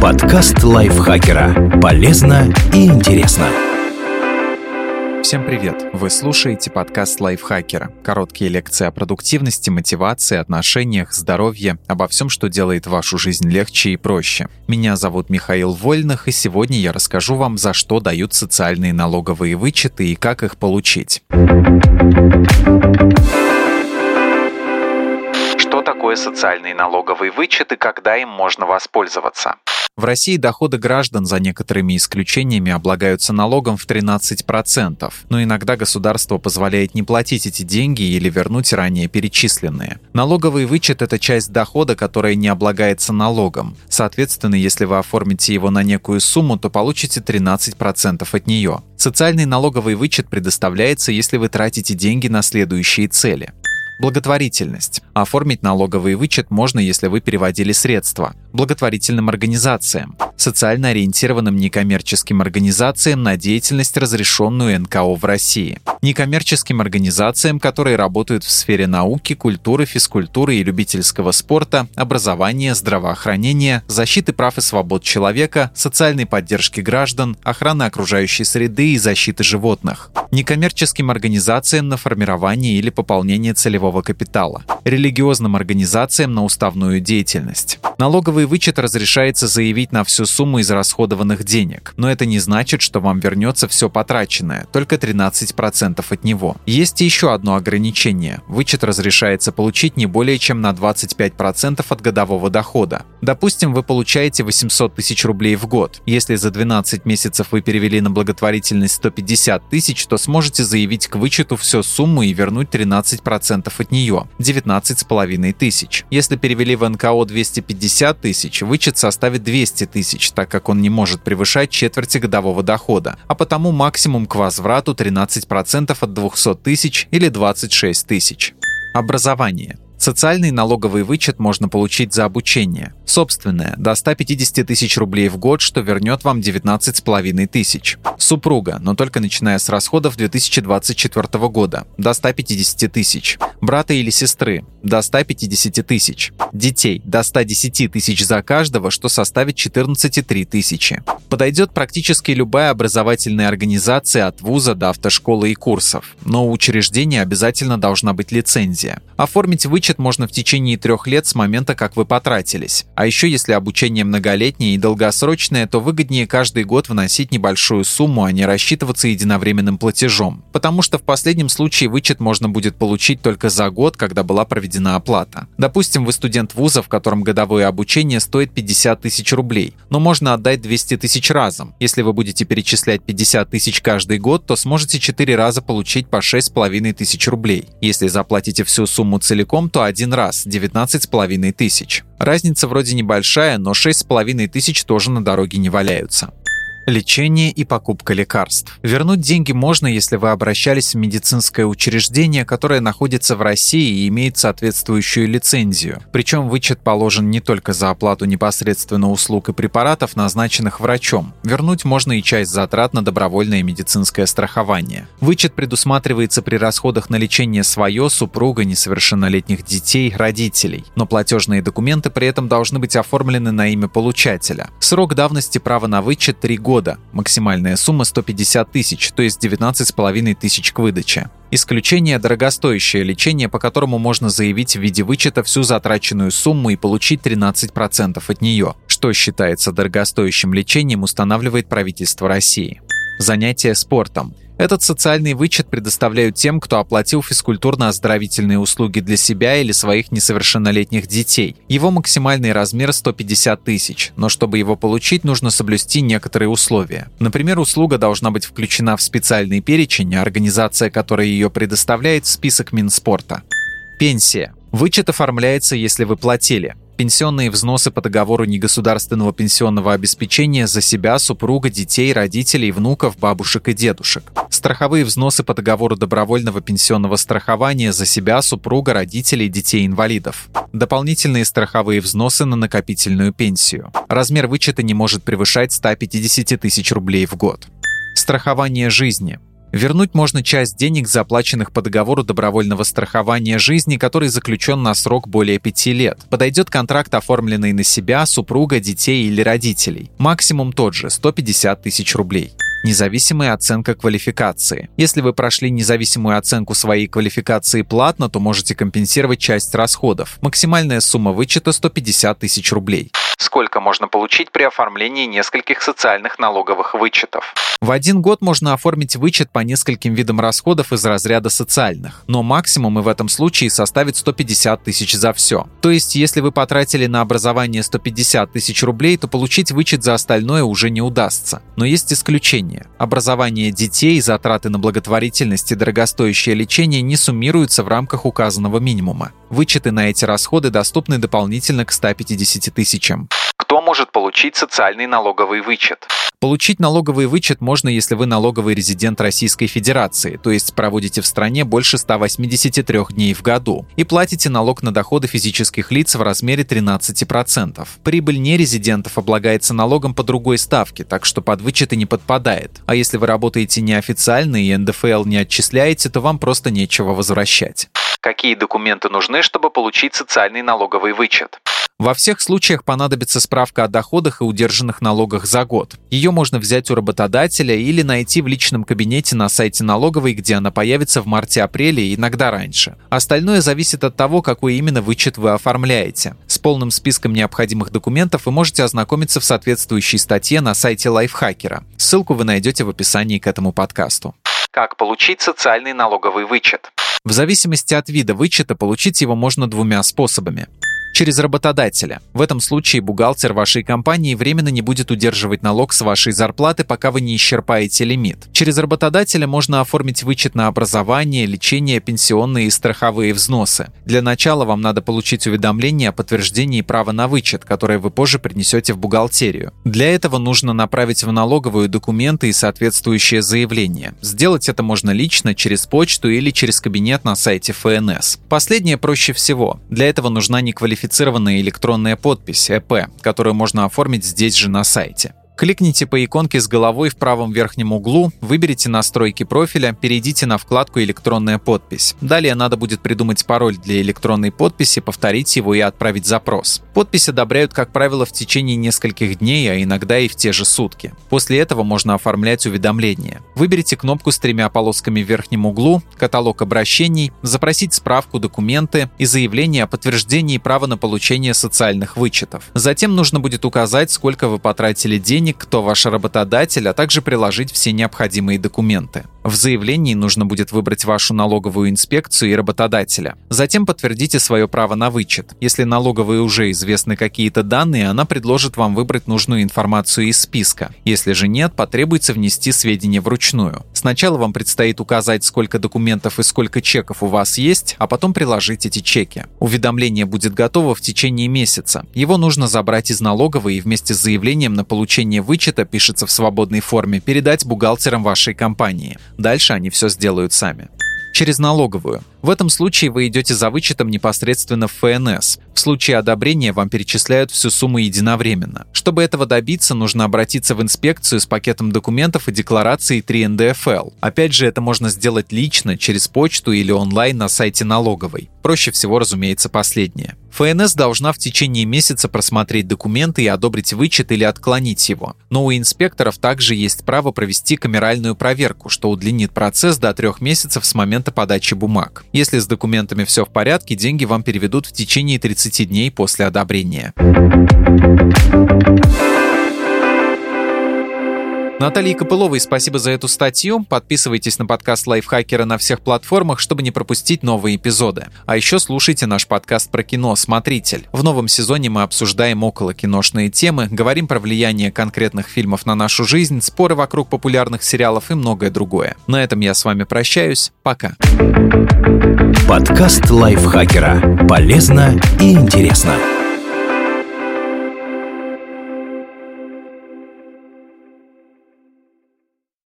Подкаст лайфхакера. Полезно и интересно. Всем привет! Вы слушаете подкаст лайфхакера. Короткие лекции о продуктивности, мотивации, отношениях, здоровье, обо всем, что делает вашу жизнь легче и проще. Меня зовут Михаил Вольных, и сегодня я расскажу вам, за что дают социальные налоговые вычеты и как их получить. Что такое социальный налоговый вычет и когда им можно воспользоваться? В России доходы граждан за некоторыми исключениями облагаются налогом в 13%, но иногда государство позволяет не платить эти деньги или вернуть ранее перечисленные. Налоговый вычет – это часть дохода, которая не облагается налогом. Соответственно, если вы оформите его на некую сумму, то получите 13% от нее. Социальный налоговый вычет предоставляется, если вы тратите деньги на следующие цели. Благотворительность. Оформить налоговый вычет можно, если вы переводили средства. Благотворительным организациям. Социально ориентированным некоммерческим организациям на деятельность, разрешенную НКО в России. Некоммерческим организациям, которые работают в сфере науки, культуры, физкультуры и любительского спорта, образования, здравоохранения, защиты прав и свобод человека, социальной поддержки граждан, охраны окружающей среды и защиты животных. Некоммерческим организациям на формирование или пополнение целевого трудового капитала, религиозным организациям на уставную деятельность. Налоговый вычет разрешается заявить на всю сумму израсходованных денег, но это не значит, что вам вернется все потраченное, только 13% от него. Есть еще одно ограничение. Вычет разрешается получить не более чем на 25% от годового дохода. Допустим, вы получаете 800 тысяч рублей в год. Если за 12 месяцев вы перевели на благотворительность 150 тысяч, то сможете заявить к вычету всю сумму и вернуть 13% от нее – 19,5 тысяч. Если перевели в НКО 250 тысяч, вычет составит 200 тысяч, так как он не может превышать четверти годового дохода, а потому максимум к возврату 13% от 200 тысяч или 26 тысяч. Образование. Социальный налоговый вычет можно получить за обучение. Собственное – до 150 тысяч рублей в год, что вернет вам 19,5 тысяч. Супруга, но только начиная с расходов 2024 года – до 150 тысяч. Брата или сестры – до 150 тысяч. Детей – до 110 тысяч за каждого, что составит 14,3 тысячи. Подойдет практически любая образовательная организация от вуза до автошколы и курсов. Но у учреждения обязательно должна быть лицензия. Оформить вычет можно в течение трех лет с момента, как вы потратились. А еще если обучение многолетнее и долгосрочное, то выгоднее каждый год вносить небольшую сумму, а не рассчитываться единовременным платежом. Потому что в последнем случае вычет можно будет получить только за год, когда была проведена оплата. Допустим, вы студент вуза, в котором годовое обучение стоит 50 тысяч рублей, но можно отдать 200 тысяч разом. Если вы будете перечислять 50 тысяч каждый год, то сможете 4 раза получить по 6,5 тысяч рублей. Если заплатите всю сумму целиком, то один раз – 19,5 тысяч. Разница вроде небольшая, но 6,5 тысяч тоже на дороге не валяются. Лечение и покупка лекарств. Вернуть деньги можно, если вы обращались в медицинское учреждение, которое находится в России и имеет соответствующую лицензию. Причем вычет положен не только за оплату непосредственно услуг и препаратов, назначенных врачом. Вернуть можно и часть затрат на добровольное медицинское страхование. Вычет предусматривается при расходах на лечение свое, супруга, несовершеннолетних детей, родителей. Но платежные документы при этом должны быть оформлены на имя получателя. Срок давности права на вычет 3 года года. Максимальная сумма 150 тысяч, то есть 19,5 тысяч к выдаче. Исключение – дорогостоящее лечение, по которому можно заявить в виде вычета всю затраченную сумму и получить 13% от нее. Что считается дорогостоящим лечением, устанавливает правительство России. Занятие спортом – этот социальный вычет предоставляют тем, кто оплатил физкультурно-оздоровительные услуги для себя или своих несовершеннолетних детей. Его максимальный размер 150 тысяч, но чтобы его получить, нужно соблюсти некоторые условия. Например, услуга должна быть включена в специальный перечень, а организация, которая ее предоставляет, в список Минспорта. Пенсия. Вычет оформляется, если вы платили пенсионные взносы по договору негосударственного пенсионного обеспечения за себя, супруга, детей, родителей, внуков, бабушек и дедушек. Страховые взносы по договору добровольного пенсионного страхования за себя, супруга, родителей, детей-инвалидов. Дополнительные страховые взносы на накопительную пенсию. Размер вычета не может превышать 150 тысяч рублей в год. Страхование жизни. Вернуть можно часть денег, заплаченных по договору добровольного страхования жизни, который заключен на срок более пяти лет. Подойдет контракт, оформленный на себя, супруга, детей или родителей. Максимум тот же – 150 тысяч рублей. Независимая оценка квалификации. Если вы прошли независимую оценку своей квалификации платно, то можете компенсировать часть расходов. Максимальная сумма вычета 150 тысяч рублей. Сколько можно получить при оформлении нескольких социальных налоговых вычетов? В один год можно оформить вычет по нескольким видам расходов из разряда социальных, но максимум и в этом случае составит 150 тысяч за все. То есть, если вы потратили на образование 150 тысяч рублей, то получить вычет за остальное уже не удастся. Но есть исключения. Образование детей, затраты на благотворительность и дорогостоящее лечение не суммируются в рамках указанного минимума. Вычеты на эти расходы доступны дополнительно к 150 тысячам. Кто может получить социальный налоговый вычет? Получить налоговый вычет можно, если вы налоговый резидент Российской Федерации, то есть проводите в стране больше 183 дней в году, и платите налог на доходы физических лиц в размере 13%. Прибыль нерезидентов облагается налогом по другой ставке, так что под вычеты не подпадает. А если вы работаете неофициально и НДФЛ не отчисляете, то вам просто нечего возвращать. Какие документы нужны, чтобы получить социальный налоговый вычет? Во всех случаях понадобится справка о доходах и удержанных налогах за год. Ее можно взять у работодателя или найти в личном кабинете на сайте налоговой, где она появится в марте-апреле иногда раньше. Остальное зависит от того, какой именно вычет вы оформляете. С полным списком необходимых документов вы можете ознакомиться в соответствующей статье на сайте Лайфхакера. Ссылку вы найдете в описании к этому подкасту. Как получить социальный налоговый вычет? В зависимости от вида вычета получить его можно двумя способами через работодателя. В этом случае бухгалтер вашей компании временно не будет удерживать налог с вашей зарплаты, пока вы не исчерпаете лимит. Через работодателя можно оформить вычет на образование, лечение, пенсионные и страховые взносы. Для начала вам надо получить уведомление о подтверждении права на вычет, которое вы позже принесете в бухгалтерию. Для этого нужно направить в налоговую документы и соответствующее заявление. Сделать это можно лично, через почту или через кабинет на сайте ФНС. Последнее проще всего. Для этого нужна неквалифицированная квалифицированная электронная подпись ЭП, которую можно оформить здесь же на сайте. Кликните по иконке с головой в правом верхнем углу, выберите настройки профиля, перейдите на вкладку «Электронная подпись». Далее надо будет придумать пароль для электронной подписи, повторить его и отправить запрос. Подпись одобряют, как правило, в течение нескольких дней, а иногда и в те же сутки. После этого можно оформлять уведомления. Выберите кнопку с тремя полосками в верхнем углу, каталог обращений, запросить справку, документы и заявление о подтверждении права на получение социальных вычетов. Затем нужно будет указать, сколько вы потратили денег денег, кто ваш работодатель, а также приложить все необходимые документы. В заявлении нужно будет выбрать вашу налоговую инспекцию и работодателя. Затем подтвердите свое право на вычет. Если налоговой уже известны какие-то данные, она предложит вам выбрать нужную информацию из списка. Если же нет, потребуется внести сведения вручную. Сначала вам предстоит указать, сколько документов и сколько чеков у вас есть, а потом приложить эти чеки. Уведомление будет готово в течение месяца. Его нужно забрать из налоговой и вместе с заявлением на получение вычета пишется в свободной форме передать бухгалтерам вашей компании. Дальше они все сделают сами. Через налоговую. В этом случае вы идете за вычетом непосредственно в ФНС. В случае одобрения вам перечисляют всю сумму единовременно. Чтобы этого добиться, нужно обратиться в инспекцию с пакетом документов и декларацией 3 НДФЛ. Опять же, это можно сделать лично, через почту или онлайн на сайте налоговой. Проще всего, разумеется, последнее. ФНС должна в течение месяца просмотреть документы и одобрить вычет или отклонить его. Но у инспекторов также есть право провести камеральную проверку, что удлинит процесс до трех месяцев с момента подачи бумаг. Если с документами все в порядке, деньги вам переведут в течение 30 дней после одобрения. Наталье Копыловой спасибо за эту статью. Подписывайтесь на подкаст Лайфхакера на всех платформах, чтобы не пропустить новые эпизоды. А еще слушайте наш подкаст про кино «Смотритель». В новом сезоне мы обсуждаем около киношные темы, говорим про влияние конкретных фильмов на нашу жизнь, споры вокруг популярных сериалов и многое другое. На этом я с вами прощаюсь. Пока. Подкаст Лайфхакера. Полезно и интересно.